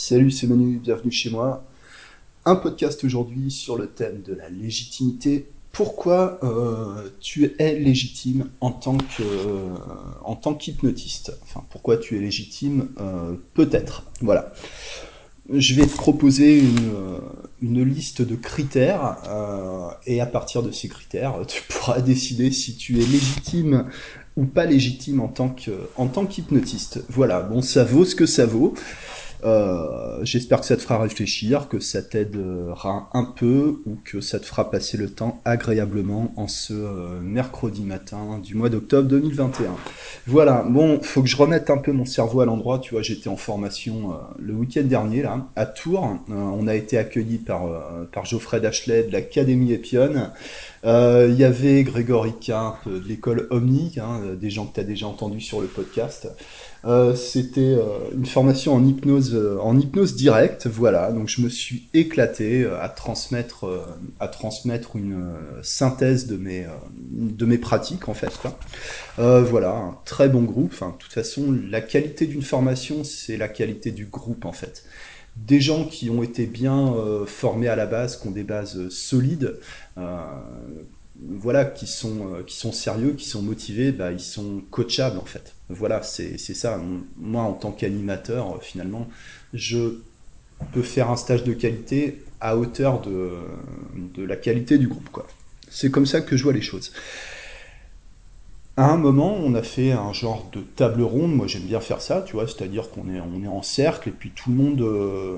Salut, c'est Manu, bienvenue chez moi. Un podcast aujourd'hui sur le thème de la légitimité. Pourquoi euh, tu es légitime en tant que euh, en tant qu'hypnotiste? Enfin, pourquoi tu es légitime euh, Peut-être. Voilà. Je vais te proposer une, liste de critères et à partir de ces critères, tu pourras décider si tu es légitime ou pas légitime en tant en tant qu'hypnotiste. Voilà. Bon, ça vaut ce que ça vaut. Euh, j'espère que ça te fera réfléchir, que ça t'aidera un peu ou que ça te fera passer le temps agréablement en ce euh, mercredi matin du mois d'octobre 2021. Voilà, bon, faut que je remette un peu mon cerveau à l'endroit. Tu vois, j'étais en formation euh, le week-end dernier là à Tours. on a été accueilli par par Geoffrey Dachelet de l'Académie Epion. Il y avait Grégory Quint de l'école Omni, hein, des gens que tu as déjà entendus sur le podcast. Euh, c'était euh, une formation en hypnose, euh, en hypnose directe, voilà. Donc je me suis éclaté à transmettre, à transmettre une synthèse de mes, de mes pratiques en fait. voilà, un très bon groupe. Enfin, de toute façon, la qualité d'une formation, c'est la qualité du groupe en fait des gens qui ont été bien formés à la base, qui ont des bases solides, voilà, qui sont, qui sont sérieux, qui sont motivés, bah, ils sont coachables en fait. Voilà, c'est ça. Moi, en tant qu'animateur, finalement, je peux faire un stage de qualité à hauteur de, de la qualité du groupe. C'est comme ça que je vois les choses. À un moment, on a fait un genre de table ronde. Moi, j'aime bien faire ça, tu vois, c'est-à-dire qu'on est, on est en cercle et puis tout le monde, euh,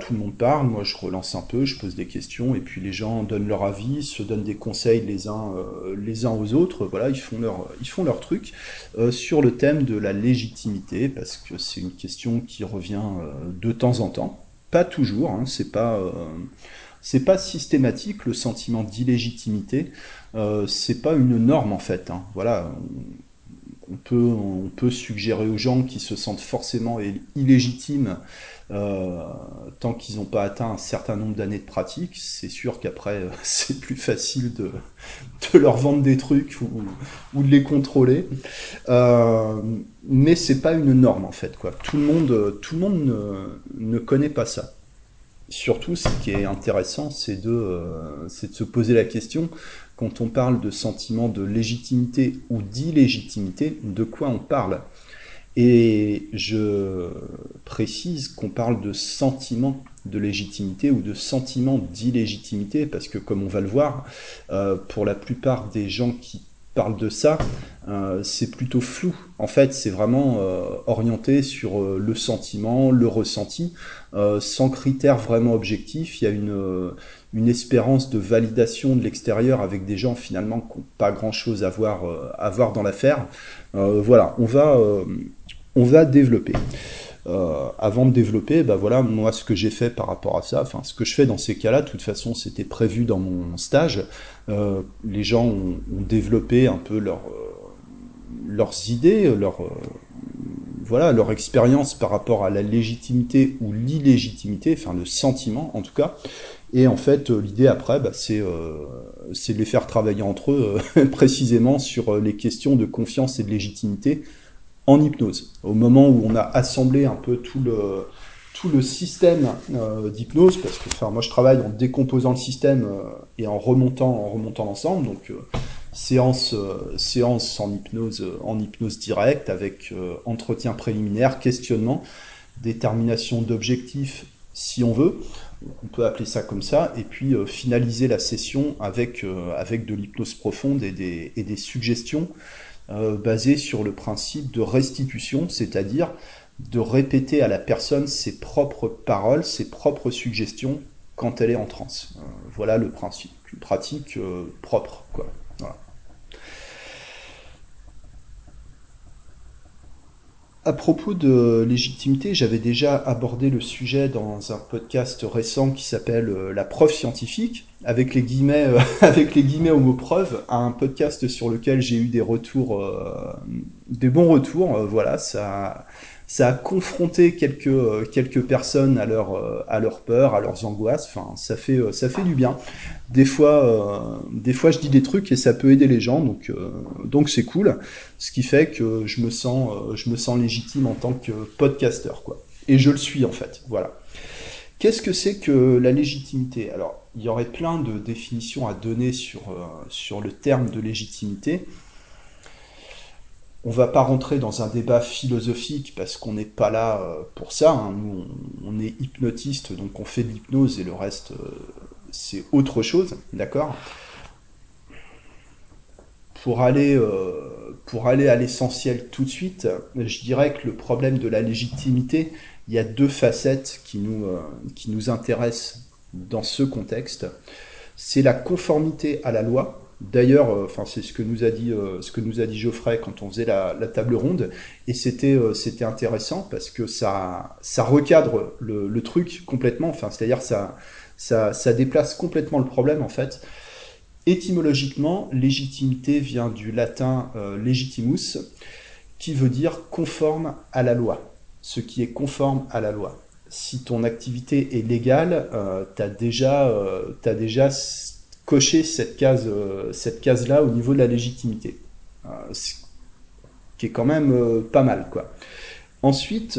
tout le monde parle. Moi, je relance un peu, je pose des questions et puis les gens donnent leur avis, se donnent des conseils les uns, euh, les uns aux autres. Voilà, ils font leur, ils font leur truc euh, sur le thème de la légitimité parce que c'est une question qui revient de temps en temps, pas toujours. Hein, c'est pas c'est pas systématique le sentiment d'illégitimité. Euh, c'est pas une norme en fait. Hein. Voilà, on, peut, on peut suggérer aux gens qui se sentent forcément illégitimes euh, tant qu'ils n'ont pas atteint un certain nombre d'années de pratique. C'est sûr qu'après c'est plus facile de, de, leur vendre des trucs ou, ou de les contrôler. Euh, mais c'est pas une norme en fait. Quoi. Tout le monde, tout le monde ne, ne connaît pas ça surtout, ce qui est intéressant, c'est de, euh, de se poser la question, quand on parle de sentiment de légitimité ou d'illégitimité, de quoi on parle? Et je précise qu'on parle de sentiment de légitimité ou de sentiment d'illégitimité, parce que comme on va le voir, euh, pour la plupart des gens qui parle de ça, euh, c'est plutôt flou. En fait, c'est vraiment euh, orienté sur euh, le sentiment, le ressenti, sans critères vraiment objectifs. Il y a une, espérance de validation de l'extérieur avec des gens finalement qui n'ont pas grand-chose à voir dans l'affaire. voilà, on va, on va développer. Avant de développer, bah voilà, moi ce que j'ai fait par rapport à ça, enfin ce que je fais dans ces cas-là, de toute façon c'était prévu dans mon stage, euh, les gens ont, développé un peu euh, leurs idées, leur, euh, voilà, leur expérience par rapport à la légitimité ou l'illégitimité, enfin le sentiment en tout cas. Et en fait, l'idée après, bah, c'est de les faire travailler entre eux précisément sur les questions de confiance et de légitimité en hypnose. Au moment où on a assemblé un peu tout le, tout le système euh, d'hypnose, parce que enfin, moi je travaille en décomposant le système euh, et en remontant, en remontant l'ensemble, donc euh, séance, séance en hypnose, en hypnose directe avec entretien préliminaire, questionnement, détermination d'objectifs si on veut, on peut appeler ça comme ça, et puis finaliser la session avec, avec de l'hypnose profonde et des, et des suggestions basées sur le principe de restitution, c'est-à-dire de répéter à la personne ses propres paroles, ses propres suggestions quand elle est en transe. Euh, voilà le principe, une pratique euh, propre. Quoi. À propos de légitimité, j'avais déjà abordé le sujet dans un podcast récent qui s'appelle euh, La preuve scientifique, avec les guillemets, avec les guillemets au mot preuve, un podcast sur lequel j'ai eu des retours, des bons retours. voilà, ça, ça a confronté quelques euh, quelques personnes à leur euh, à peur, à leurs angoisses. Enfin, ça fait euh, ça fait du bien. Des fois, des fois, je dis des trucs et ça peut aider les gens, donc donc c'est cool. Ce qui fait que je me sens je me sens légitime en tant que podcasteur, quoi. Et je le suis en fait. Voilà. Qu'est-ce que c'est que la légitimité? Alors, il y aurait plein de définitions à donner sur, sur le terme de légitimité. On va pas rentrer dans un débat philosophique parce qu'on n'est pas là euh, pour ça. Hein. Nous, on, est hypnotiste, donc on fait de l'hypnose et le reste, euh, c'est autre chose, d'accord? Pour aller, pour aller à l'essentiel tout de suite, je dirais que le problème de la légitimité, il y a deux facettes qui nous, euh, qui nous intéressent dans ce contexte. C'est la conformité à la loi. D'ailleurs, euh, enfin, c'est ce que nous a dit, euh, ce que nous a dit Geoffrey quand on faisait la, table ronde, et c'était, c'était intéressant parce que ça, ça recadre le, truc complètement. Enfin, c'est-à-dire ça, ça, déplace complètement le problème en fait. Étymologiquement, légitimité vient du latin legitimus, qui veut dire conforme à la loi ce qui est conforme à la loi. Si ton activité est légale, euh, tu as déjà, euh, déjà coché cette case, euh, cette case-là au niveau de la légitimité, ce qui est quand même pas mal, quoi. Ensuite,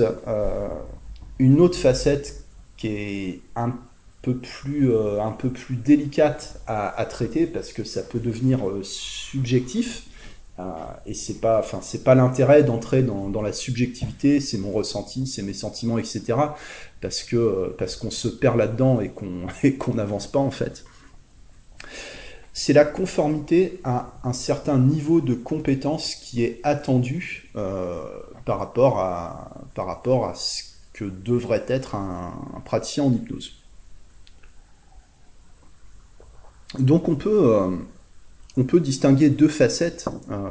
une autre facette qui est un peu plus, un peu plus délicate à, traiter parce que ça peut devenir subjectif, euh, et c'est pas, enfin, c'est pas l'intérêt d'entrer dans, dans, la subjectivité, c'est mon ressenti, c'est mes sentiments, etc. Parce que parce qu'on se perd là-dedans et qu'on et qu'on n'avance pas en fait. C'est la conformité à un certain niveau de compétence qui est attendu euh, par rapport à ce que devrait être un, praticien en hypnose. Donc on peut euh, distinguer deux facettes euh,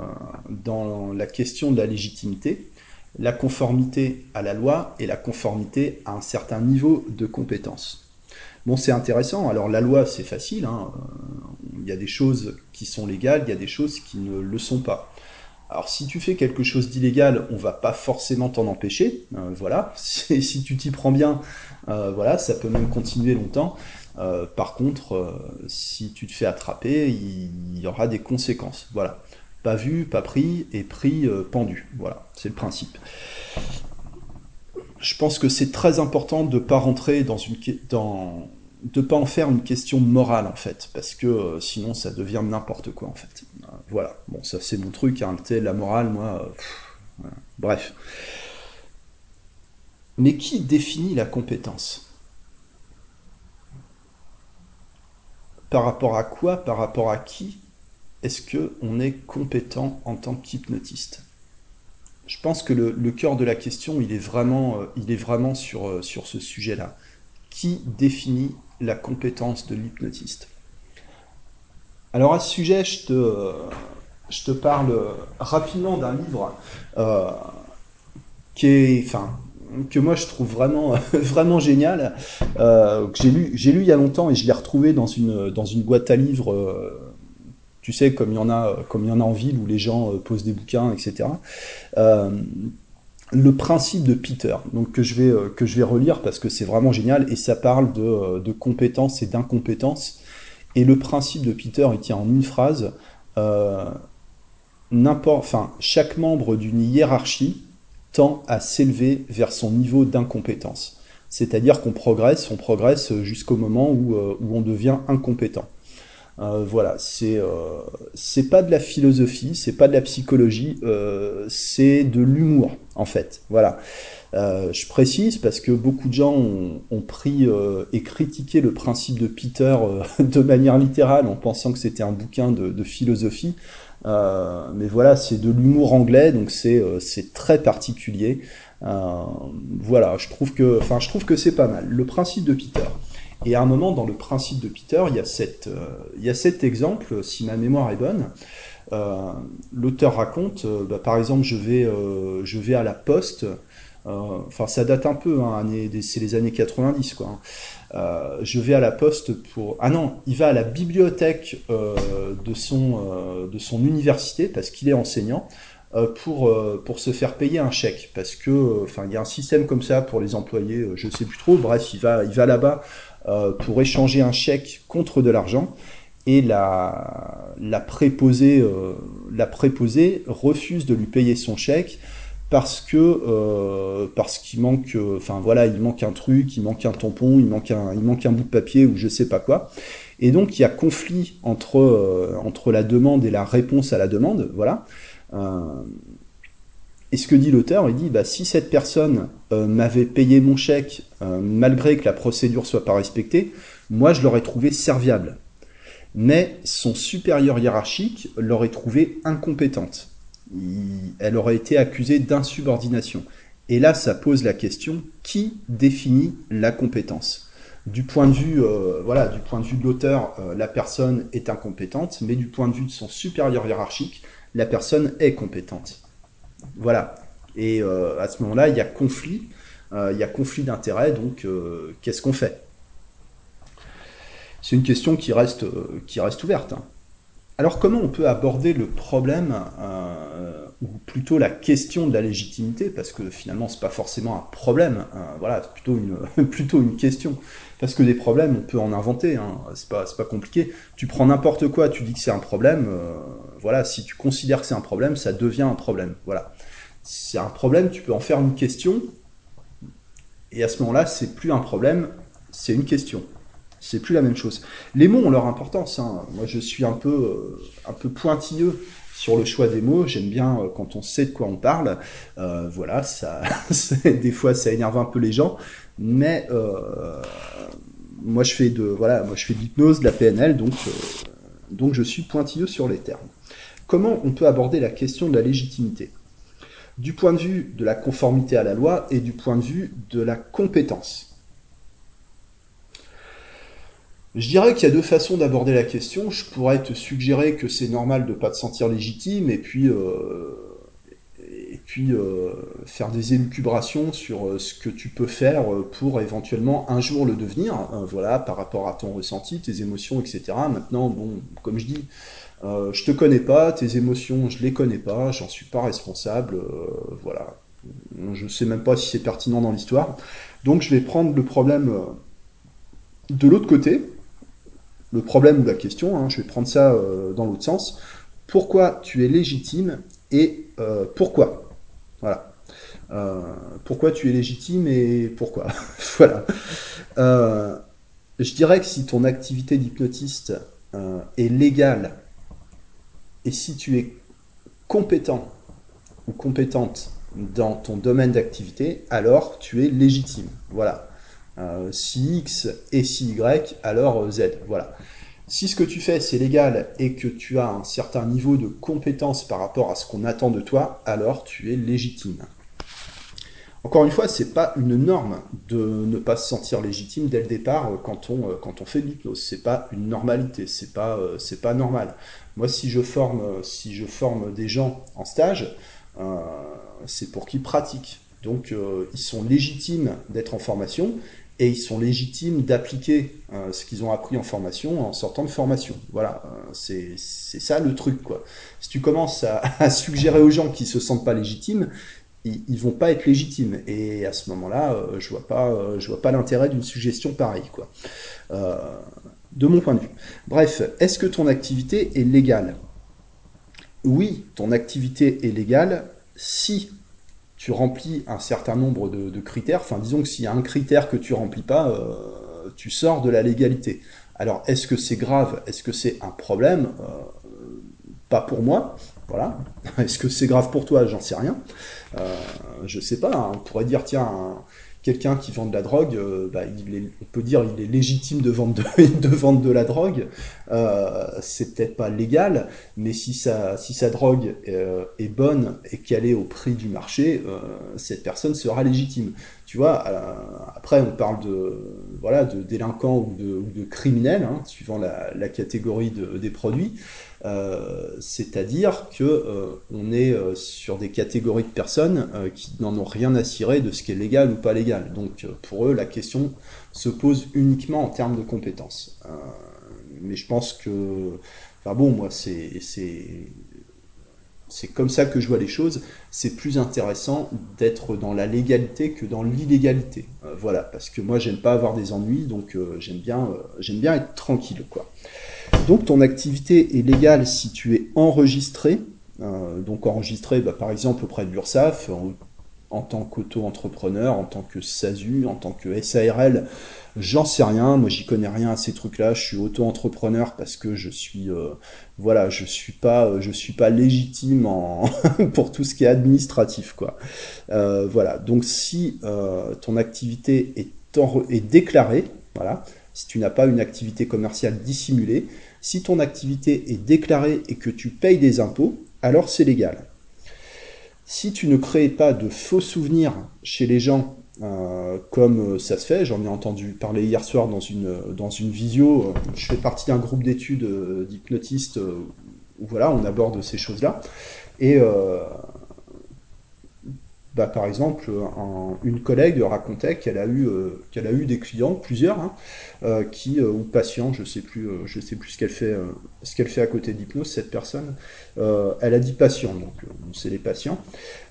dans la question de la légitimité, la conformité à la loi et la conformité à un certain niveau de compétence. Bon, c'est intéressant. Alors la loi, c'est facile. Hein. Il y a des choses qui sont légales, il y a des choses qui ne le sont pas. Alors si tu fais quelque chose d'illégal, on va pas forcément t'en empêcher. Euh, voilà. Si, tu t'y prends bien, euh, voilà, ça peut même continuer longtemps. Euh, par contre, euh, si tu te fais attraper, il, y aura des conséquences. Voilà. Pas vu, pas pris, et pris, euh, pendu. Voilà, c'est le principe. Je pense que c'est très important de ne pas rentrer dans une dans de pas en faire une question morale en fait, parce que sinon ça devient n'importe quoi en fait. voilà, bon ça c'est mon truc, hein, la morale, moi, bref. Mais qui définit la compétence? Par rapport à quoi? Par rapport à qui? Est-ce qu'on est compétent en tant qu'hypnotiste? Je pense que le, cœur de la question, il est vraiment, euh, sur, euh, sur ce sujet-là. Qui définit la compétence de l'hypnotiste Alors à ce sujet, je te, euh, parle rapidement d'un livre enfin, que moi je trouve vraiment, génial, euh, que j'ai lu, il y a longtemps et je l'ai retrouvé dans une, boîte à livres, euh, tu sais, comme il, y en a, comme il y en a en ville où les gens euh, posent des bouquins, etc. le principe de Peter, donc que je vais, que je vais relire parce que c'est vraiment génial et ça parle de, de compétences et d'incompétences. Et le principe de Peter, il tient en une phrase. n'importe, enfin, chaque membre d'une hiérarchie tend à s'élever vers son niveau d'incompétence. C'est-à-dire qu'on progresse, on progresse jusqu'au moment euh, où, on devient incompétent. Euh, voilà, c'est euh, c'est pas de la philosophie, c'est pas de la psychologie, euh, c'est de l'humour en fait. Voilà. Je précise parce que beaucoup de gens ont, pris et critiqué le principe de Peter de manière littérale en pensant que c'était un bouquin de, de philosophie. Mais voilà, c'est de l'humour anglais, donc c'est c'est très particulier. Voilà, je trouve que, enfin, je trouve que c'est pas mal. Le principe de Peter. Et à un moment, dans le principe de Peter, il y a, a cet exemple, si ma mémoire est bonne. Euh, L'auteur raconte, bah, par exemple, je vais, euh, à la poste. Enfin, ça date un peu, hein, c'est les années 90, quoi. Hein. Euh, je vais à la poste pour... Ah non, il va à la bibliothèque euh, de, son, euh, université parce qu'il est enseignant pour, se faire payer un chèque. Parce que, il y a un système comme ça pour les employés, je sais plus trop. Bref, il va là-bas pour échanger un chèque contre de l'argent. Et la, la, préposée, la préposée refuse de lui payer son chèque parce que parce qu'il manque, enfin voilà, il manque un truc, il manque un tampon, il manque un, il manque un bout de papier ou je sais pas quoi. Et donc il y a conflit entre entre la demande et la réponse à la demande, voilà. Et ce que dit l'auteur, il dit bah, si cette personne euh, m'avait payé mon chèque euh, malgré que la procédure soit pas respectée, moi je l'aurais trouvé serviable. Mais son supérieur hiérarchique l'aurait trouvée incompétente. elle aurait été accusée d'insubordination. Et là, ça pose la question qui définit la compétence? Du point de vue, euh, voilà, du point de vue de l'auteur, la personne est incompétente, mais du point de vue de son supérieur hiérarchique, la personne est compétente. Voilà. Et euh, à ce moment-là, il y a conflit, euh, il y a conflit d'intérêts, donc euh, qu'est-ce qu'on fait? C'est une question qui reste, ouverte. Hein. Alors comment on peut aborder le problème, ou plutôt la question de la légitimité, parce que finalement c'est pas forcément un problème, hein, voilà, c'est plutôt une question. Parce que des problèmes, on peut en inventer, hein, c'est pas, pas compliqué. Tu prends n'importe quoi, tu dis que c'est un problème, voilà, si tu considères que c'est un problème, ça devient un problème, voilà c'est un problème, tu peux en faire une question, et à ce moment-là, c'est plus un problème, c'est une question. C'est plus la même chose. Les mots ont leur importance. Hein. Moi, je suis un peu, euh, un peu pointilleux sur le choix des mots. J'aime bien euh, quand on sait de quoi on parle. Euh, voilà, ça, des fois, ça énerve un peu les gens, mais moi, je fais de, voilà, moi, je fais l'hypnose, de la PNL, donc, donc je suis pointilleux sur les termes. Comment on peut aborder la question de la légitimité? Du point de vue de la conformité à la loi et du point de vue de la compétence. Je dirais qu'il y a deux façons d'aborder la question. Je pourrais te suggérer que c'est normal de ne pas te sentir légitime et puis, euh, puis euh, faire des élucubrations sur euh, ce que tu peux faire pour éventuellement un jour le devenir, voilà, par rapport à ton ressenti, tes émotions, etc. Maintenant, bon, comme je dis, euh, je te connais pas, tes émotions, je les connais pas, j'en suis pas responsable, euh, voilà. Je sais même pas si c'est pertinent dans l'histoire. Donc je vais prendre le problème euh, de l'autre côté, le problème ou la question, hein, je vais prendre ça dans l'autre sens. Pourquoi tu es légitime et pourquoi? Voilà. pourquoi tu es légitime et pourquoi Voilà. je dirais que si ton activité d'hypnotiste est légale et si tu es compétent ou compétente dans ton domaine d'activité, alors tu es légitime. Voilà. Euh, si X et si Y, alors Z. Voilà. Si ce que tu fais c'est légal et que tu as un certain niveau de compétence par rapport à ce qu'on attend de toi, alors tu es légitime. Encore une fois, c'est pas une norme de ne pas se sentir légitime dès le départ euh, quand on, euh, quand on fait de l'hypnose. C'est pas une normalité, c'est pas, euh, pas normal. Moi, si je forme, si je forme des gens en stage, c'est pour qu'ils pratiquent. Donc, ils sont légitimes d'être en formation et ils sont légitimes d'appliquer ce qu'ils ont appris en formation en sortant de formation. Voilà, c'est ça le truc. Si tu commences à, suggérer aux gens qui se sentent pas légitimes, ils, vont pas être légitimes. Et à ce moment-là, euh, je vois pas, euh, je vois pas l'intérêt d'une suggestion pareille, quoi. Euh, de mon point de vue. Bref, est-ce que ton activité est légale? Oui, ton activité est légale si tu remplis un certain nombre de, critères. Enfin, disons que s'il y a un critère que tu remplis pas, tu sors de la légalité. Alors, est-ce que c'est grave? Est-ce que c'est un problème? Pas pour moi. Voilà. Est-ce que c'est grave pour toi? J'en sais rien. Euh, je sais pas. Hein. on pourrait dire tiens, quelqu'un qui vend de la drogue, euh, bah, on peut dire il est légitime de vendre de, la drogue. Euh, c'est peut-être pas légal, mais si sa, drogue euh, est bonne et qu'elle est au prix du marché, cette personne sera légitime. Tu vois, après on parle de voilà de délinquants ou de, criminels, hein, suivant la, catégorie de, des produits. Euh, c'est-à-dire que euh, on est euh, sur des catégories de personnes qui n'en ont rien à cirer de ce qui est légal ou pas légal. Donc pour eux, la question se pose uniquement en termes de compétences. mais je pense que, enfin bon, moi c'est c'est comme ça que je vois les choses. C'est plus intéressant d'être dans la légalité que dans l'illégalité. voilà, parce que moi j'aime pas avoir des ennuis, donc j'aime bien, j'aime bien être tranquille, quoi. Donc ton activité est légale si tu es enregistré, donc enregistré bah, par exemple auprès de l'URSSAF, en tant qu'auto-entrepreneur, en tant que SASU, en tant que SARL, j'en sais rien. Moi, j'y connais rien à ces trucs-là. Je suis auto-entrepreneur parce que je suis, euh, voilà, je suis pas, euh, suis pas légitime pour tout ce qui est administratif, quoi. Euh, voilà. Donc, si ton activité est, est déclarée, voilà, si tu n'as pas une activité commerciale dissimulée, si ton activité est déclarée et que tu payes des impôts, alors c'est légal si tu ne crées pas de faux souvenirs chez les gens, euh, comme euh, ça se fait, j'en ai entendu parler hier soir dans une, dans visio, euh, je fais partie d'un groupe d'études d'hypnotistes où voilà, on aborde ces choses-là. Et bah, par exemple, une collègue racontait qu'elle a eu qu'elle a eu des clients, plusieurs, hein, qui ou patients, je sais plus, sais plus ce qu'elle fait, fait à côté d'hypnose cette personne. elle a dit patients, donc c'est les patients.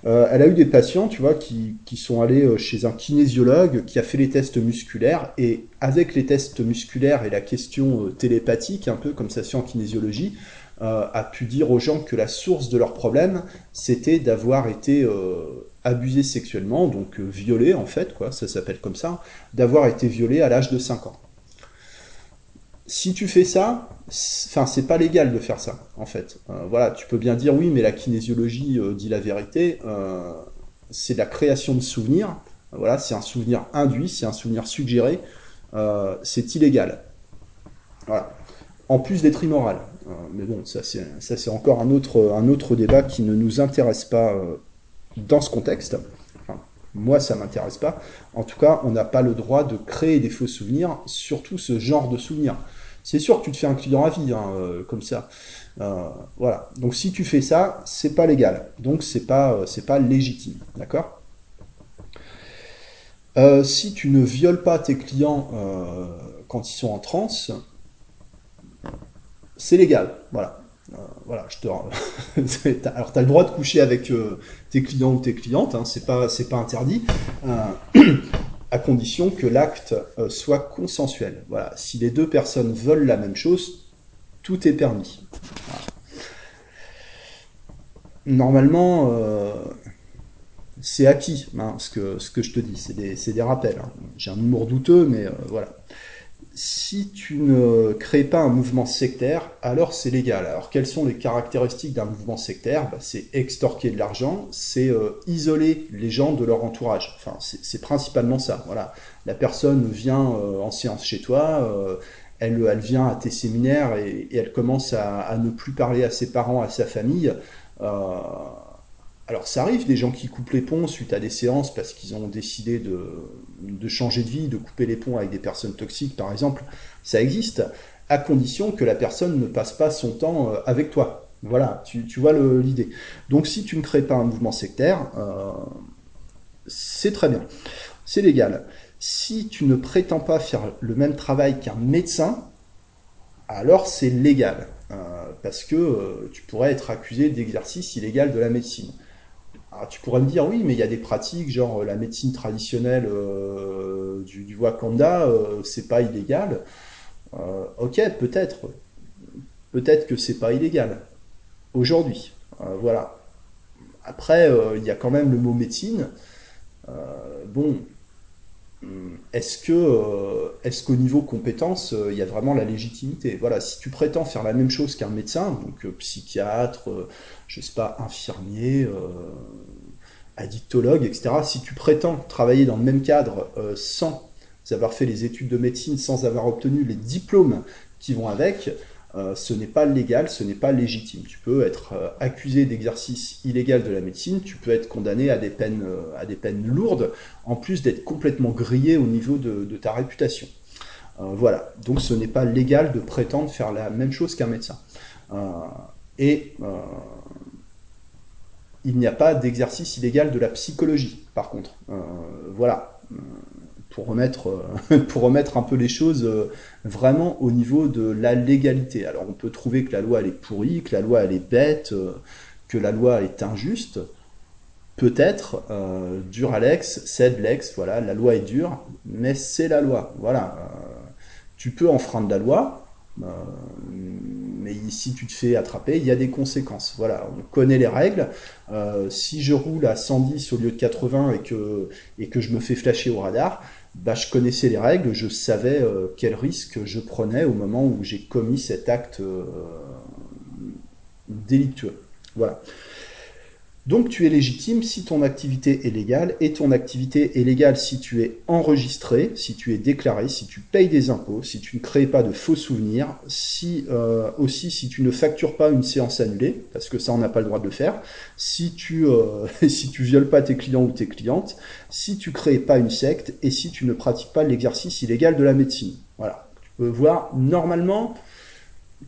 elle a eu des patients, tu vois, qui, qui sont allés chez un kinésiologue qui a fait les tests musculaires et avec les tests musculaires et la question télépathique, un peu comme ça se fait en kinésiologie, a pu dire aux gens que la source de leur problème, c'était d'avoir été abusé sexuellement, donc euh, violé en fait, quoi, ça s'appelle comme ça, d'avoir été violé à l'âge de 5 ans. Si tu fais ça, enfin c'est pas légal de faire ça en fait. Euh, voilà, tu peux bien dire oui, mais la kinésiologie euh, dit la vérité. c'est la création de souvenirs. Voilà, c'est un souvenir induit, c'est un souvenir suggéré. c'est illégal. Voilà. En plus d'être immoral. mais bon, ça c'est encore un autre, un autre débat qui ne nous intéresse pas dans ce contexte. moi, ça m'intéresse pas. En tout cas, on n'a pas le droit de créer des faux souvenirs, surtout ce genre de souvenirs. C'est sûr que tu te fais un client à vie, hein, euh, comme ça. Euh, voilà. Donc si tu fais ça, c'est pas légal. Donc c'est pas, euh, pas légitime, d'accord? Si tu ne violes pas tes clients quand ils sont en transe, c'est légal. Voilà. Euh, voilà, je te. Alors, tu as le droit de coucher avec euh, tes clients ou tes clientes, hein, c'est pas, pas interdit, euh, à condition que l'acte soit consensuel. Voilà, si les deux personnes veulent la même chose, tout est permis. Normalement, c'est acquis, hein, ce, que, ce que je te dis, c'est des, des, rappels. Hein. J'ai un humour douteux, mais voilà si tu ne crées pas un mouvement sectaire, alors c'est légal. Alors quelles sont les caractéristiques d'un mouvement sectaire? Bah, C'est extorquer de l'argent, c'est euh, isoler les gens de leur entourage. Enfin, c'est principalement ça. Voilà, la personne vient euh, en séance chez toi, euh, elle, elle vient à tes séminaires et, elle commence à, à, ne plus parler à ses parents, à sa famille. Alors ça arrive des gens qui coupent les ponts suite à des séances parce qu'ils ont décidé de, changer de vie, de couper les ponts avec des personnes toxiques par exemple. Ça existe, à condition que la personne ne passe pas son temps euh, avec toi. Voilà, tu, vois l'idée. Donc si tu ne crées pas un mouvement sectaire, euh, c'est très bien, c'est légal. Si tu ne prétends pas faire le même travail qu'un médecin, alors c'est légal. Euh, parce que tu pourrais être accusé d'exercice illégal de la médecine. Ah, tu pourrais me dire, oui, mais il y a des pratiques, genre la médecine traditionnelle euh, du, du, Wakanda, euh, c'est pas illégal. Euh, ok, peut-être. Peut-être que c'est pas illégal. Aujourd'hui. voilà. Après, il y a quand même le mot médecine. bon, est-ce que est-ce qu'au niveau compétence il y a vraiment la légitimité? Voilà si tu prétends faire la même chose qu'un médecin donc psychiatre je sais pas, infirmier, euh, addictologue, etc. Si tu prétends travailler dans le même cadre euh, sans avoir fait les études de médecine, sans avoir obtenu les diplômes qui vont avec, euh, ce n'est pas légal, ce n'est pas légitime. Tu peux être accusé d'exercice illégal de la médecine, tu peux être condamné à des peines, à des peines lourdes, en plus d'être complètement grillé au niveau de, de ta réputation. voilà, donc ce n'est pas légal de prétendre faire la même chose qu'un médecin. et il n'y a pas d'exercice illégal de la psychologie, par contre. Euh, voilà. Euh, pour remettre, euh, pour remettre un peu les choses vraiment au niveau de la légalité. Alors on peut trouver que la loi elle est pourrie, que la loi elle est bête, que la loi est injuste. Peut-être, dur à l'ex, cède l'ex, voilà, la loi est dure, mais c'est la loi. Voilà. tu peux enfreindre la loi, mais si tu te fais attraper, il y a des conséquences. Voilà, on connaît les règles. Euh, si je roule à 110 au lieu de 80 et que, et que je me fais flasher au radar, bah, je connaissais les règles, je savais euh, quel risque je prenais au moment où j'ai commis cet acte délictueux. Voilà. Donc tu es légitime si ton activité est légale, et ton activité est légale si tu es enregistré, si tu es déclaré, si tu payes des impôts, si tu ne crées pas de faux souvenirs, si euh, aussi si tu ne factures pas une séance annulée, parce que ça on n'a pas le droit de le faire, si tu euh, si tu violes pas tes clients ou tes clientes, si tu crées pas une secte et si tu ne pratiques pas l'exercice illégal de la médecine. Voilà. Tu peux voir normalement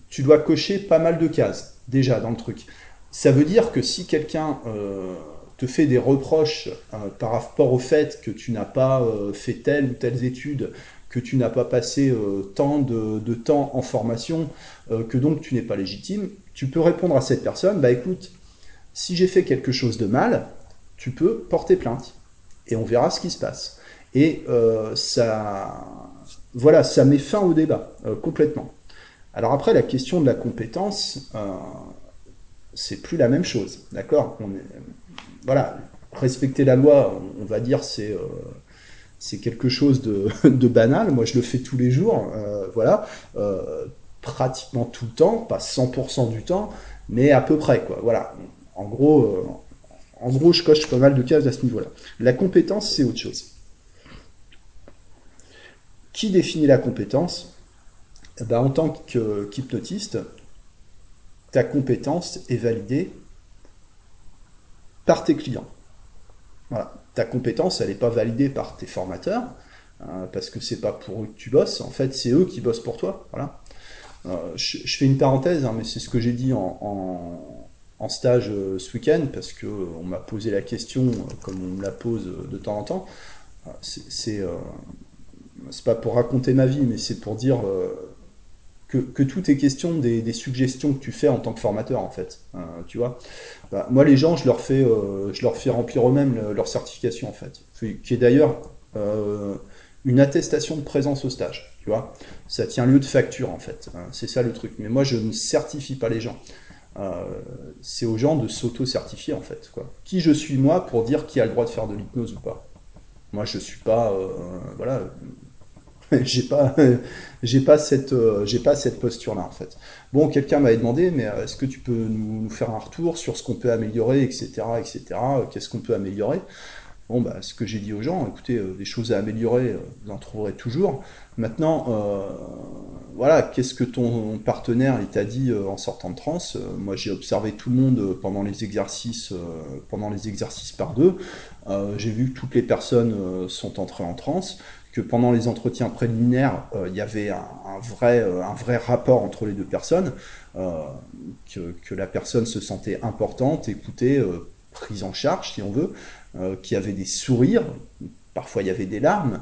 tu dois cocher pas mal de cases déjà dans le truc. Ça veut dire que si quelqu'un euh, te fait des reproches euh, par rapport au fait que tu n'as pas euh, fait telle ou telle étude, que tu n'as pas passé tant de, temps en formation, que donc tu n'es pas légitime, tu peux répondre à cette personne, bah écoute, si j'ai fait quelque chose de mal, tu peux porter plainte et on verra ce qui se passe. Et ça, voilà, ça met fin au débat complètement. Alors après, la question de la compétence, c'est plus la même chose, d'accord? Voilà, respecter la loi, on, va dire, c'est euh, c'est quelque chose de, banal. Moi, je le fais tous les jours, euh, voilà, euh, pratiquement tout le temps, pas 100% du temps, mais à peu près, quoi. Voilà. En gros, en gros, je coche pas mal de cases à ce niveau-là. La compétence, c'est autre chose. Qui définit la compétence? Eh ben, En tant qu'hypnotiste, ta compétence est validée par tes clients. Ta compétence, elle n'est pas validée par tes formateurs, hein, parce que c'est pas pour eux que tu bosses, en fait, c'est eux qui bossent pour toi. Voilà. Euh, je, fais une parenthèse, hein, mais c'est ce que j'ai dit en, stage euh, ce week-end, parce qu'on euh, m'a posé la question, comme on me la pose de temps en temps. C'est pas pour raconter ma vie, mais c'est pour dire que, tout est question des, suggestions que tu fais en tant que formateur, en fait. Euh, tu vois bah, Moi, les gens, je leur fais, euh, je leur fais remplir eux-mêmes leur certification, en fait. Qui est d'ailleurs euh, une attestation de présence au stage. Tu vois Ça tient lieu de facture, en fait. C'est ça le truc. Mais moi, je ne certifie pas les gens. c'est aux gens de s'auto-certifier, en fait. Qui je suis, moi, pour dire qui a le droit de faire de l'hypnose ou pas? Moi, je suis pas, voilà, j'ai pas, j'ai pas cette, euh, j'ai pas cette posture-là en fait. Bon, quelqu'un m'avait demandé, mais euh, est-ce que tu peux nous, faire un retour sur ce qu'on peut améliorer, etc., etc. Qu'est-ce qu'on peut améliorer? Bon, bah, ce que j'ai dit aux gens, écoutez, euh, des choses à améliorer, vous en trouverez toujours. Maintenant, voilà, qu'est-ce que ton partenaire t'a dit en sortant de transe? Moi, j'ai observé tout le monde pendant les exercices, pendant les exercices par deux. j'ai vu que toutes les personnes sont entrées en transe que pendant les entretiens préliminaires, euh, il y avait un, vrai, euh, un vrai rapport entre les deux personnes, euh, que, la personne se sentait importante, écoutée, prise en charge, si on veut, qu'il y avait des sourires, parfois il y avait des larmes.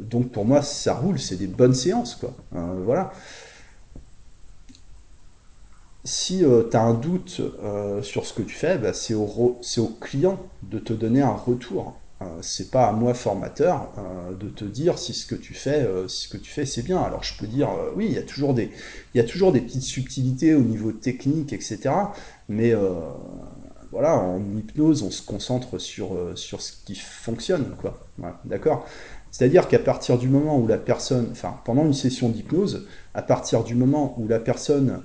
donc pour moi, ça roule, c'est des bonnes séances, quoi. voilà si tu as un doute sur ce que tu fais, bah, c'est au, au, client de te donner un retour. Euh, c'est pas à moi formateur euh, de te dire si ce que tu fais, euh, ce que tu fais c'est bien. Alors je peux dire oui, il y a toujours des, il y a toujours des petites subtilités au niveau technique, etc. Mais voilà, en hypnose, on se concentre sur, sur ce qui fonctionne, quoi. D'accord? C'est-à-dire qu'à partir du moment où la personne, enfin, pendant une session d'hypnose, à partir du moment où la personne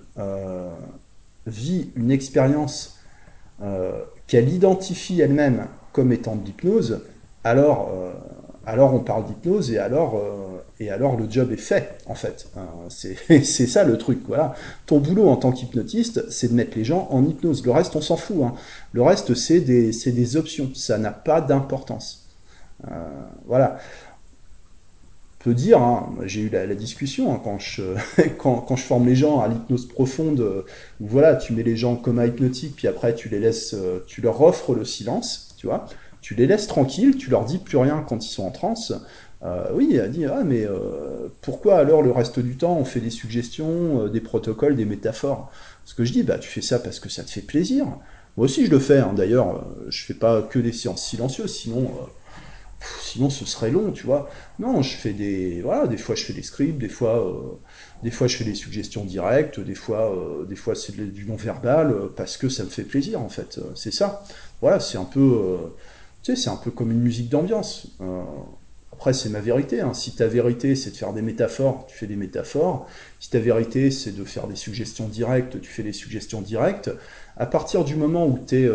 vit une expérience qu'elle identifie elle-même comme étant de l'hypnose, alors, euh, alors on parle d'hypnose et alors, euh, et alors le job est fait, en fait. Euh, c'est ça le truc. Voilà. Ton boulot en tant qu'hypnotiste, c'est de mettre les gens en hypnose. Le reste, on s'en fout. Hein. Le reste, c'est des, des options. Ça n'a pas d'importance. voilà peut dire, hein, j'ai eu la, discussion hein, quand, je, quand, quand, je forme les gens à l'hypnose profonde, où voilà, tu mets les gens comme à hypnotique, puis après tu les laisses, tu leur offres le silence, tu les laisses tranquilles, tu leur dis plus rien quand ils sont en transe. Euh, oui, elle dit ah mais euh, pourquoi alors le reste du temps on fait des suggestions, euh, des protocoles, des métaphores? Ce que je dis, bah tu fais ça parce que ça te fait plaisir. Moi aussi je le fais. Hein. D'ailleurs, je fais pas que des séances silencieuses, sinon sinon ce serait long, tu vois. Non, je fais des, voilà, des fois je fais des scripts, des fois, des fois je fais des suggestions directes, des fois, euh, des fois c'est du non verbal euh, parce que ça me fait plaisir en fait. C'est ça. Voilà, c'est un peu, tu sais, c'est un peu comme une musique d'ambiance. après, c'est ma vérité. Hein. Si ta vérité c'est de faire des métaphores, tu fais des métaphores. Si ta vérité c'est de faire des suggestions directes, tu fais des suggestions directes. À partir du moment où tu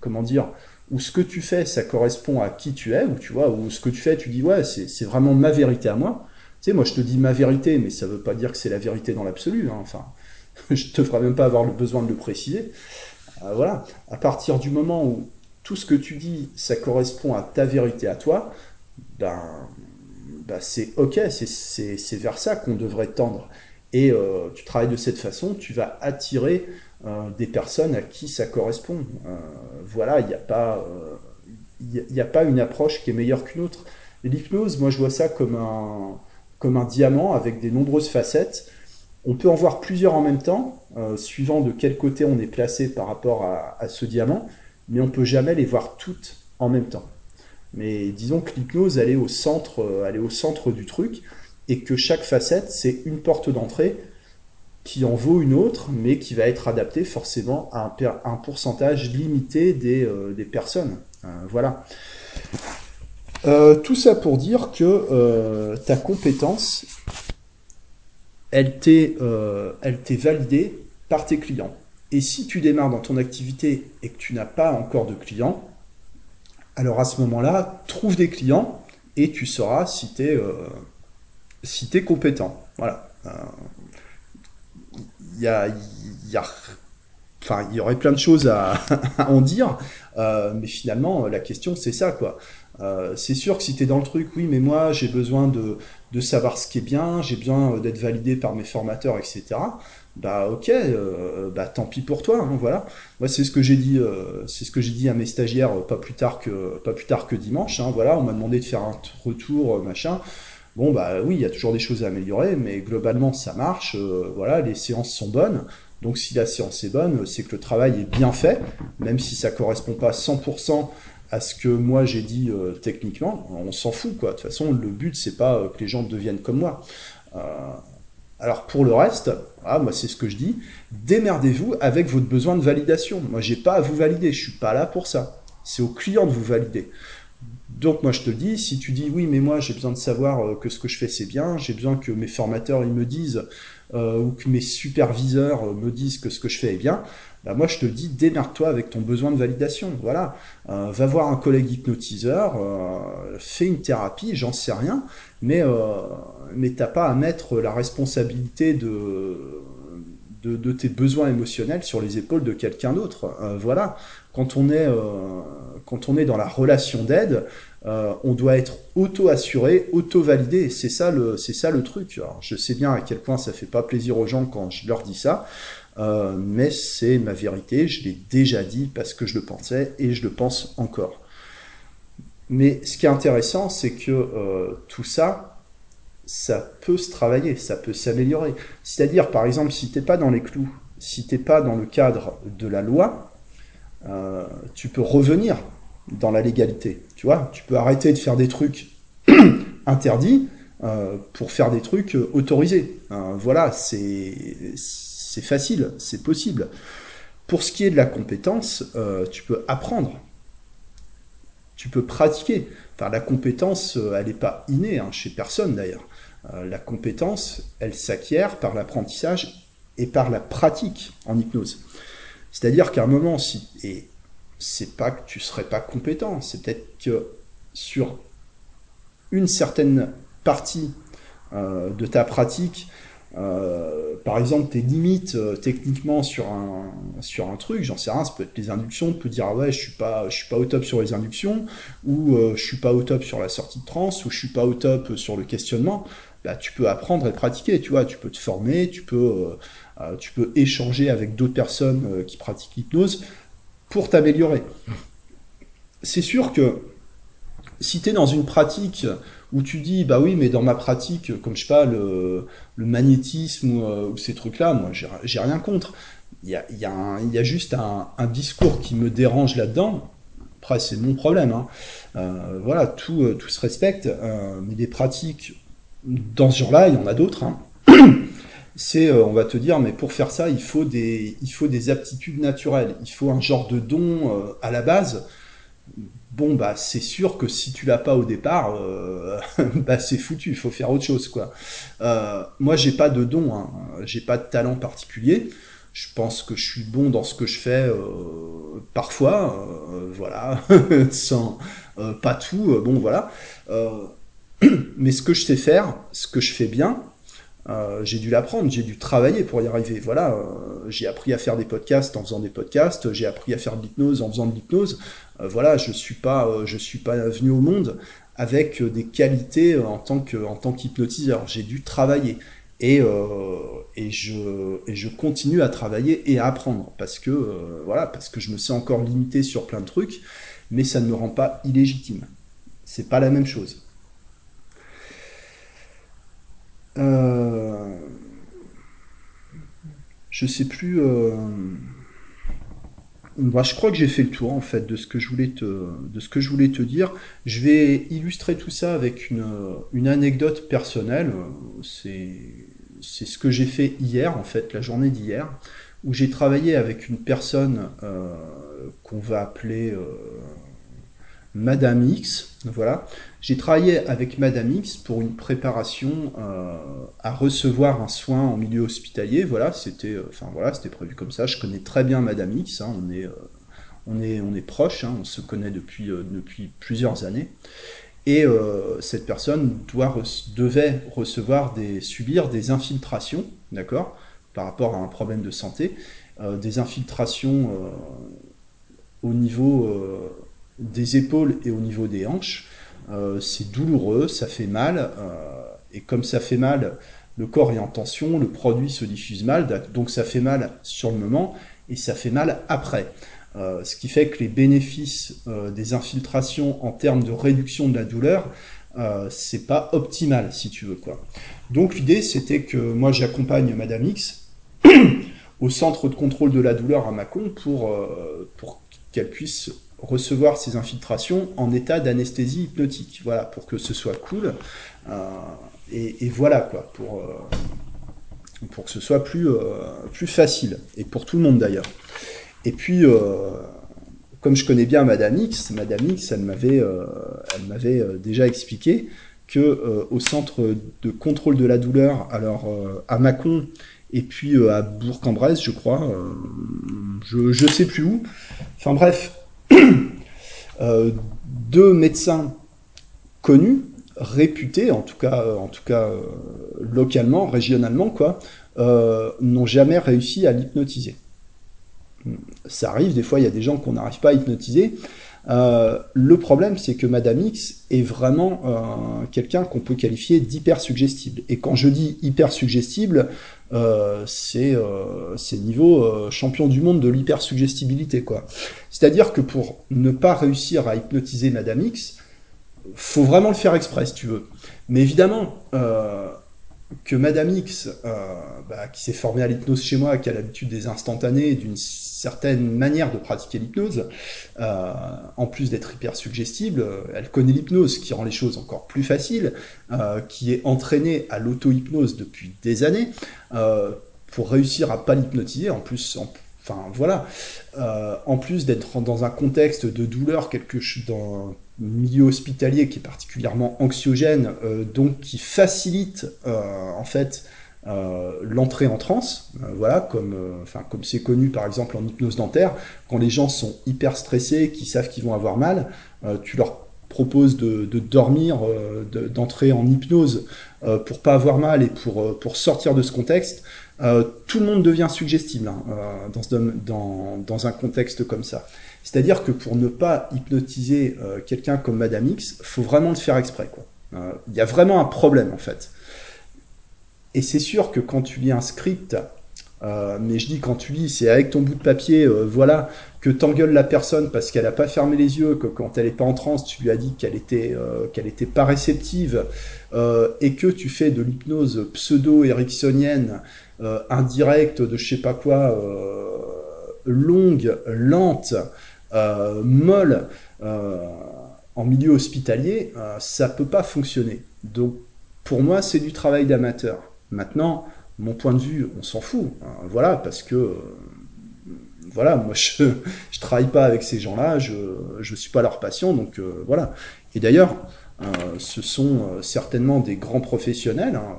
comment dire, où ce que tu fais, ça correspond à qui tu es, ou tu vois, où ce que tu fais, tu dis ouais, c'est vraiment ma vérité à moi. Sais, moi je te dis ma vérité, mais ça veut pas dire que c'est la vérité dans l'absolu. Hein. Enfin, je te ferai même pas avoir le besoin de le préciser. Euh, voilà. À partir du moment où tout ce que tu dis, ça correspond à ta vérité à toi, ben, ben c'est ok, c'est vers ça qu'on devrait tendre. Et euh, tu travailles de cette façon, tu vas attirer euh, des personnes à qui ça correspond. Voilà, il n'y a pas, il a pas une approche qui est meilleure qu'une autre. L'hypnose, moi je vois ça comme un, comme un diamant avec des nombreuses facettes. On peut en voir plusieurs en même temps, suivant de quel côté on est placé par rapport à, ce diamant, mais on peut jamais les voir toutes en même temps. Mais disons que l'hypnose, elle est au centre, du truc, et que chaque facette, c'est une porte d'entrée qui en vaut une autre, mais qui va être adapté forcément à un, pourcentage limité des, euh, personnes. Euh, voilà. Euh, tout ça pour dire que ta compétence, elle t'est validée par tes clients. Et si tu démarres dans ton activité et que tu n'as pas encore de clients, alors à ce moment-là, trouve des clients et tu sauras si tu es, si compétent. Voilà il y a, enfin, il y aurait plein de choses à, en dire, euh, mais finalement, la question, c'est ça, quoi. Euh, c'est sûr que si tu es dans le truc, oui, mais moi, j'ai besoin de, savoir ce qui est bien, j'ai besoin d'être validé par mes formateurs, etc. Bah, ok, euh, bah, tant pis pour toi, hein, voilà. Moi, c'est ce que j'ai dit, c'est ce que j'ai dit à mes stagiaires pas plus tard que, pas plus tard que dimanche, hein, voilà. On m'a demandé de faire un retour, machin. Bon, bah oui, il y a toujours des choses à améliorer, mais globalement, ça marche. Euh, voilà, les séances sont bonnes. Donc, si la séance est bonne, c'est que le travail est bien fait, même si ça correspond pas 100% à ce que moi j'ai dit euh, techniquement. On s'en fout, quoi. De toute façon, le but, c'est pas euh, que les gens deviennent comme moi. alors, pour le reste, ah, moi, c'est ce que je dis. Démerdez-vous avec votre besoin de validation. Moi, j'ai pas à vous valider. Je suis pas là pour ça. C'est au client de vous valider. Donc moi je te dis, si tu dis oui mais moi j'ai besoin de savoir euh, que ce que je fais c'est bien, j'ai besoin que mes formateurs ils me disent euh, ou que mes superviseurs euh, me disent que ce que je fais est bien, bah moi je te dis, démerde-toi avec ton besoin de validation. Voilà, va voir un collègue hypnotiseur, fais une thérapie, j'en sais rien, mais mais t'as pas à mettre la responsabilité de de, tes besoins émotionnels sur les épaules de quelqu'un d'autre. voilà, quand on est quand on est dans la relation d'aide, euh, on doit être auto-assuré, auto-validé. C'est ça le, ça le truc. je sais bien à quel point ça fait pas plaisir aux gens quand je leur dis ça, euh, mais c'est ma vérité. Je l'ai déjà dit parce que je le pensais et je le pense encore. Mais ce qui est intéressant, c'est que euh, tout ça, ça peut se travailler, ça peut s'améliorer. C'est-à-dire, par exemple, si t'es pas dans les clous, si t'es pas dans le cadre de la loi, tu peux revenir dans la légalité. Tu vois, tu peux arrêter de faire des trucs interdits euh, pour faire des trucs euh, autorisés. Euh, voilà, c'est facile, c'est possible. Pour ce qui est de la compétence, tu peux apprendre. Tu peux pratiquer. Enfin, la compétence, elle n'est pas innée, hein, chez personne d'ailleurs. la compétence, elle s'acquiert par l'apprentissage et par la pratique en hypnose. C'est-à-dire qu'à un moment, si, c'est pas que tu serais pas compétent, c'est peut-être que sur une certaine partie euh, de ta pratique, euh, par exemple tes limites euh, techniquement sur un sur un truc, j'en sais rien, ça peut être les inductions, tu peux dire ah ouais je suis pas je suis pas au top sur les inductions ou je suis pas au top sur la sortie de transe ou je suis pas au top sur le questionnement. Bah, tu peux apprendre et pratiquer, tu vois, tu peux te former, tu peux tu peux échanger avec d'autres personnes qui pratiquent l'hypnose pour t'améliorer. C'est sûr que si tu es dans une pratique où tu dis, bah oui, mais dans ma pratique, comme je sais pas, le, magnétisme euh, ou, ces trucs-là, moi, j'ai rien contre. Il y a, y, a juste un, discours qui me dérange là-dedans. après c'est mon problème. Hein. voilà, tout, tout se respecte, mais des pratiques dans ce genre-là, il y en a d'autres. Hein. c'est on va te dire mais pour faire ça il faut des il faut des aptitudes naturelles il faut un genre de don à la base bon bah c'est sûr que si tu l'as pas au départ, euh, bah c'est foutu, il faut faire autre chose quoi. Euh, moi j'ai pas de don, hein. j'ai pas de talent particulier. Je pense que je suis bon dans ce que je fais euh, parfois, voilà, sans pas tout, bon voilà. mais ce que je sais faire, ce que je fais bien, j'ai dû l'apprendre, j'ai dû travailler pour y arriver. Voilà, j'ai appris à faire des podcasts en faisant des podcasts, j'ai appris à faire de l'hypnose en faisant de l'hypnose. Euh, voilà, je suis pas, euh, je suis pas venu au monde avec euh, des qualités en tant que, en tant qu'hypnotiseur. J'ai dû travailler. Et, et, je, et je continue à travailler et à apprendre parce que voilà parce que je me sens encore limité sur plein de trucs mais ça ne me rend pas illégitime c'est pas la même chose euh, je sais plus bah, je crois que j'ai fait le tour en fait de ce que je voulais te, de ce que je voulais te dire. Je vais illustrer tout ça avec une, anecdote personnelle. C'est, c'est ce que j'ai fait hier en fait, la journée d'hier, où j'ai travaillé avec une personne euh, qu'on va appeler euh, Madame X. Voilà. J'ai travaillé avec Madame X pour une préparation euh, à recevoir un soin en milieu hospitalier. Voilà, c'était, euh, voilà, prévu comme ça. Je connais très bien Madame X. Hein. on est, euh, on est, on est proche. Hein. on se connaît depuis depuis plusieurs années. Et cette personne doit, devait recevoir des, subir des infiltrations, d'accord, par rapport à un problème de santé, des infiltrations au niveau des épaules et au niveau des hanches. Euh, c'est douloureux, ça fait mal, euh, et comme ça fait mal, le corps est en tension, le produit se diffuse mal, donc ça fait mal sur le moment, et ça fait mal après. Euh, ce qui fait que les bénéfices des infiltrations en termes de réduction de la douleur, c'est pas optimal si tu veux quoi. Donc l'idée c'était que moi j'accompagne Madame X au centre de contrôle de la douleur à Mâcon pour, pour qu'elle puisse recevoir ces infiltrations en état d'anesthésie hypnotique, voilà, pour que ce soit cool. Euh, et, voilà quoi, pour, euh, pour que ce soit plus, euh, plus facile, et pour tout le monde d'ailleurs. Et puis, comme je connais bien Madame X, Madame X, elle m'avait, déjà expliqué que au centre de contrôle de la douleur, alors à Mâcon et puis à Bourg-en-Bresse, je crois, je, je sais plus où. Enfin bref, deux médecins connus, réputés, en tout cas, euh, euh, localement, régionalement, quoi, n'ont jamais réussi à l'hypnotiser. Ça arrive, des fois, il y a des gens qu'on n'arrive pas à hypnotiser. Le problème, c'est que Madame X est vraiment quelqu'un qu'on peut qualifier d'hyper suggestible. Et quand je dis hyper suggestible, euh, c'est euh, niveau euh, champion du monde de l'hypersuggestibilité quoi. C'est-à-dire que pour ne pas réussir à hypnotiser Madame X, faut vraiment le faire exprès si tu veux. Mais évidemment euh, que Madame X, bah, qui s'est formée à l'hypnose chez moi, qui a l'habitude des instantanés, d'une certaine manière de pratiquer l'hypnose, euh, en plus d'être hyper suggestible, euh, elle connaît l'hypnose, qui rend les choses encore plus faciles, euh, qui est entraînée à l'auto-hypnose depuis des années, pour réussir à pas l'hypnotiser, en plus, enfin voilà, en plus d'être dans un contexte de douleur, quelque chose dans milieu hospitalier qui est particulièrement anxiogène, donc qui facilite en fait euh, l'entrée en transe, euh, voilà, comme euh, comme c'est connu par exemple en hypnose dentaire, quand les gens sont hyper stressés, qui savent qu'ils vont avoir mal, tu leur proposes de, dormir, d'entrer en hypnose pour pas avoir mal et pour pour sortir de ce contexte. tout le monde devient suggestible hein, dans, un contexte comme ça. C'est-à-dire que pour ne pas hypnotiser quelqu'un comme Madame X, faut vraiment le faire exprès. Il y a vraiment un problème en fait. Et c'est sûr que quand tu lis un script, euh, mais je dis quand tu lis, c'est avec ton bout de papier, euh, voilà, que t'engueules la personne parce qu'elle n'a pas fermé les yeux, que quand elle n'est pas en transe, tu lui as dit qu'elle était, euh, qu'elle était pas réceptive, et que tu fais de l'hypnose pseudo-ericksonienne, indirecte, de je sais pas quoi, longue, lente, molle en milieu hospitalier, ça peut pas fonctionner. Donc pour moi, c'est du travail d'amateur. Maintenant, mon point de vue, on s'en fout. Hein, voilà, parce que voilà, moi je je travaille pas avec ces gens-là, je je suis pas leur patient, donc voilà. Et d'ailleurs, ce sont certainement des grands professionnels. Hein,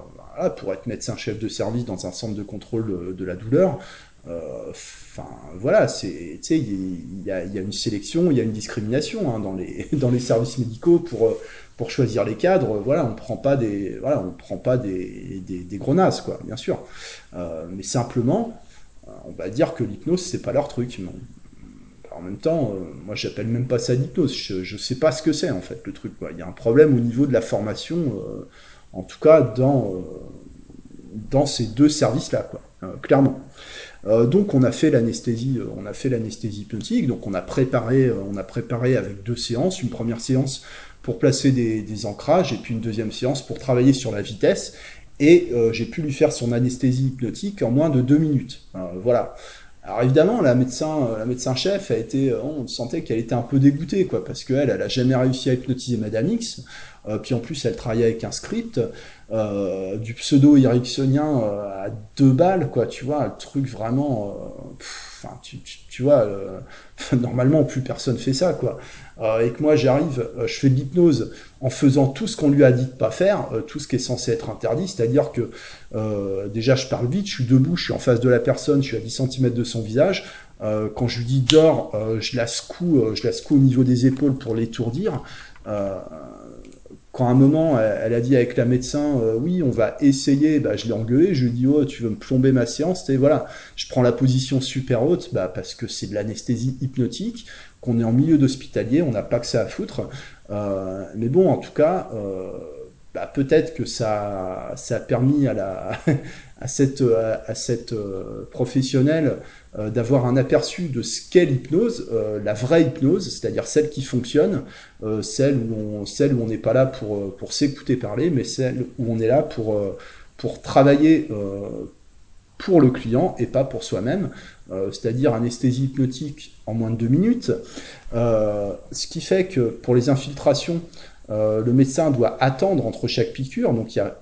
pour être médecin-chef de service dans un centre de contrôle de, la douleur, euh, enfin voilà, c'est, il y, a, une sélection, il y a une discrimination hein, dans les dans les services médicaux pour pour choisir les cadres. Voilà, on prend pas des voilà, on prend pas des des, gros quoi, bien sûr, euh, mais simplement, on va dire que l'hypnose c'est pas leur truc. En même temps, euh, moi j'appelle même pas ça l'hypnose. Je, je sais pas ce que c'est en fait le truc. Il y a un problème au niveau de la formation en tout cas dans, euh, ces deux services-là, euh, clairement. Euh, donc on a fait l'anesthésie, on a fait l'anesthésie hypnotique, donc on a préparé, avec deux séances, une première séance pour placer des ancrages et puis une deuxième séance pour travailler sur la vitesse. Et j'ai pu lui faire son anesthésie hypnotique en moins de deux minutes. voilà. Alors évidemment, la médecin, la médecin chef a été, on sentait qu'elle était un peu dégoûtée, quoi, parce qu'elle, elle a jamais réussi à hypnotiser Madame X. Euh, puis en plus, elle travaillait avec un script, euh, du pseudo ericksonien euh, à deux balles, quoi, tu vois, un truc vraiment... Enfin, tu, vois, normalement, plus personne fait ça, quoi. et que moi, j'arrive, je fais de l'hypnose en faisant tout ce qu'on lui a dit de pas faire, tout ce qui est censé être interdit, c'est-à-dire que déjà, je parle vite, je suis debout, je suis en face de la personne, je suis à 10 cm de son visage, quand je lui dis dors, je la secoue, je la secoue au niveau des épaules pour l'étourdir. À un moment, elle, a dit avec la médecin, euh, oui, on va essayer, bah, je l'ai engueulé, je lui ai dit, oh, tu veux me plomber ma séance, et voilà, je prends la position super haute, bah, parce que c'est de l'anesthésie hypnotique, qu'on est en milieu d'hospitalier, on n'a pas que ça à foutre. Euh, mais bon, en tout cas, euh, bah, peut-être que ça, a permis à, cette, à, cette professionnelle euh, d'avoir un aperçu de ce qu'est l'hypnose, euh, la vraie hypnose, c'est-à-dire celle qui fonctionne, euh, celle où on celle n'est pas là pour s'écouter parler, mais celle où on est là pour travailler pour le client et pas pour soi-même, c'est-à-dire anesthésie hypnotique en moins de deux minutes, ce qui fait que pour les infiltrations, le médecin doit attendre entre chaque piqûre, donc il y a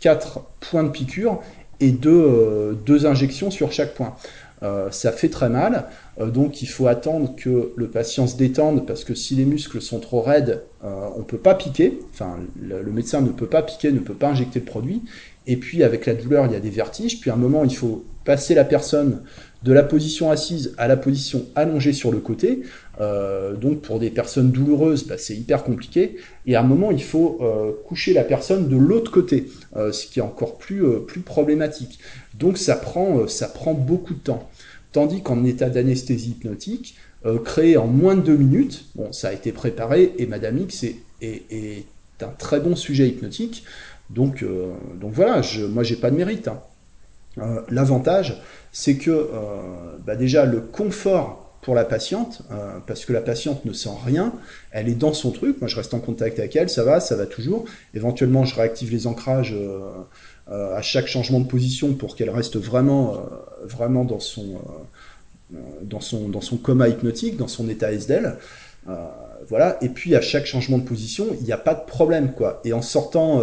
quatre points de piqûre et deux, deux injections sur chaque point. Euh, ça fait très mal, euh, donc il faut attendre que le patient se détende parce que si les muscles sont trop raides, euh, on peut pas piquer. Enfin, le, médecin ne peut pas piquer, ne peut pas injecter le produit. Et puis avec la douleur, il y a des vertiges. Puis à un moment, il faut passer la personne de la position assise à la position allongée sur le côté. Donc pour des personnes douloureuses, bah, c'est hyper compliqué. Et à un moment, il faut coucher la personne de l'autre côté, ce qui est encore plus, problématique. Donc ça prend, beaucoup de temps. Tandis qu'en état d'anesthésie hypnotique, euh, créé en moins de deux minutes, bon, ça a été préparé et Madame X est, un très bon sujet hypnotique. Donc, euh, donc voilà, je, moi j'ai pas de mérite. Hein. Euh, l'avantage, c'est que bah déjà le confort pour la patiente, parce que la patiente ne sent rien, elle est dans son truc, moi je reste en contact avec elle, ça va, ça va toujours. Éventuellement, je réactive les ancrages euh, à chaque changement de position pour qu'elle reste vraiment, euh, vraiment dans son, euh, dans, son, dans son coma hypnotique, dans son état SDL. voilà. Et puis à chaque changement de position, il n'y a pas de problème, quoi. Et en sortant,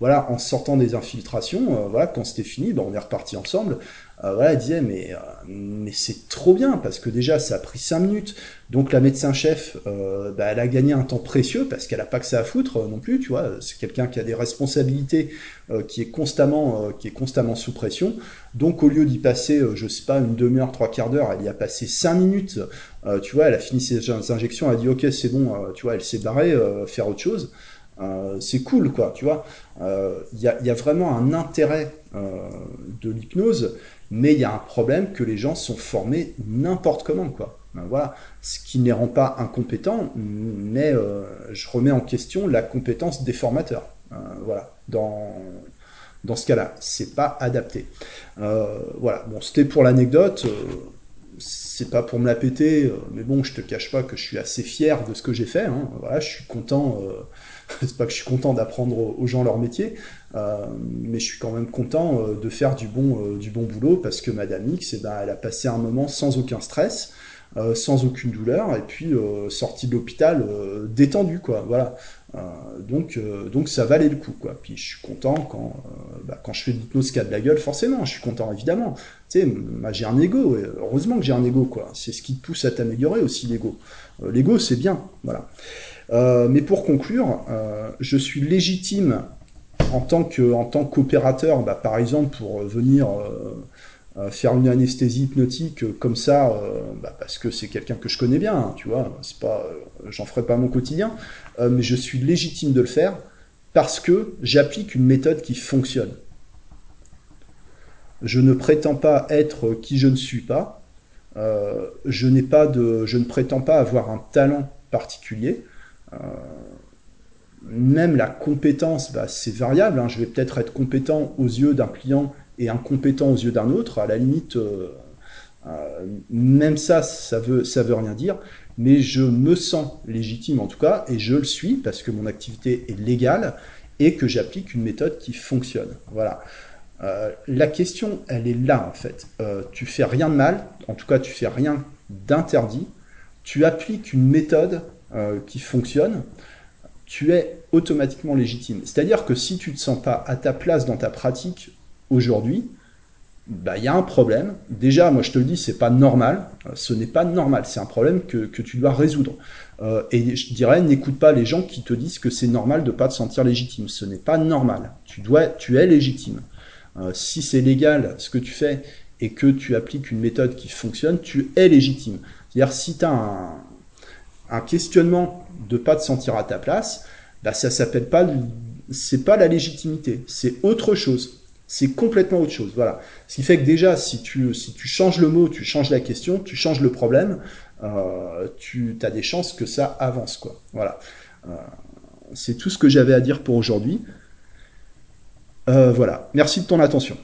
voilà, en sortant des infiltrations, voilà, quand c'était fini, ben, on est reparti ensemble. Euh, voilà, elle disait mais, euh, mais c'est trop bien parce que déjà ça a pris 5 minutes. Donc la médecin-chef, euh, bah, elle a gagné un temps précieux parce qu'elle a pas que ça à foutre non plus, tu vois. C'est quelqu'un qui a des responsabilités, qui est constamment, qui est constamment sous pression. Donc au lieu d'y passer, je sais pas, une demi-heure, trois quarts d'heure, elle y a passé 5 minutes. tu vois, elle a fini ses injections, elle a dit ok c'est bon, tu vois, elle s'est barrée, faire autre chose. c'est cool, quoi, tu vois. Il y, a, y, a, vraiment un intérêt de l'hypnose mais il y a un problème que les gens sont formés n'importe comment, quoi. Ben voilà, ce qui ne les rend pas incompétents, mais euh, je remets en question la compétence des formateurs. Euh, voilà, dans, ce cas-là, c'est pas adapté. Euh, voilà, bon, c'était pour l'anecdote. c'est pas pour me la péter, mais bon, je te cache pas que je suis assez fier de ce que j'ai fait. Hein. Voilà, je suis content c'est pas que je suis content d'apprendre aux gens leur métier, euh, mais je suis quand même content euh, de faire du bon, euh, du bon boulot parce que Madame X, eh ben, elle a passé un moment sans aucun stress. sans aucune douleur, et puis sorti de l'hôpital détendu, quoi. Voilà. donc, donc ça valait le coup, quoi. Puis je suis content quand, bah, quand je fais de l'hypnose qui a de la gueule, forcément, je suis content, évidemment. Tu sais, j'ai un ego, heureusement que j'ai un ego, quoi. C'est ce qui te pousse à t'améliorer aussi, l'ego. l'ego, c'est bien, voilà. Mais pour conclure, je suis légitime en tant qu'opérateur, bah, par exemple pour venir euh, euh, faire une anesthésie hypnotique euh, comme ça, bah, parce que c'est quelqu'un que je connais bien, hein, tu vois, c'est pas, j'en ferai pas mon quotidien, mais je suis légitime de le faire parce que j'applique une méthode qui fonctionne. Je ne prétends pas être qui je ne suis pas. je pas de, je ne prétends pas avoir un talent particulier même la compétence, bah, c'est variable. Hein. Je vais peut-être être compétent aux yeux d'un client et incompétent aux yeux d'un autre. À la limite, euh, euh, même ça, ça veut, veut rien dire. Mais je me sens légitime en tout cas, et je le suis parce que mon activité est légale et que j'applique une méthode qui fonctionne. Voilà. Euh, la question, elle est là en fait. tu fais rien de mal, en tout cas, tu fais rien d'interdit. Tu appliques une méthode qui fonctionne tu es automatiquement légitime. C'est-à-dire que si tu ne te sens pas à ta place dans ta pratique aujourd'hui, bah, il y a un problème. Déjà, moi je te le dis, c'est pas normal. Ce n'est pas normal. C'est un problème que, tu dois résoudre. Euh, et je dirais, n'écoute pas les gens qui te disent que c'est normal de pas te sentir légitime. Ce n'est pas normal. Tu dois, tu es légitime. Euh, si c'est légal ce que tu fais et que tu appliques une méthode qui fonctionne, tu es légitime. C'est-à-dire si tu as un, un questionnement de pas te sentir à ta place, bah ça s'appelle pas, c'est pas la légitimité, c'est autre chose. C'est complètement autre chose. Voilà. Ce qui fait que déjà, si tu, changes le mot, tu changes la question, tu changes le problème, euh, tu as des chances que ça avance. Quoi. Voilà. Euh, c'est tout ce que j'avais à dire pour aujourd'hui. Euh, voilà. Merci de ton attention.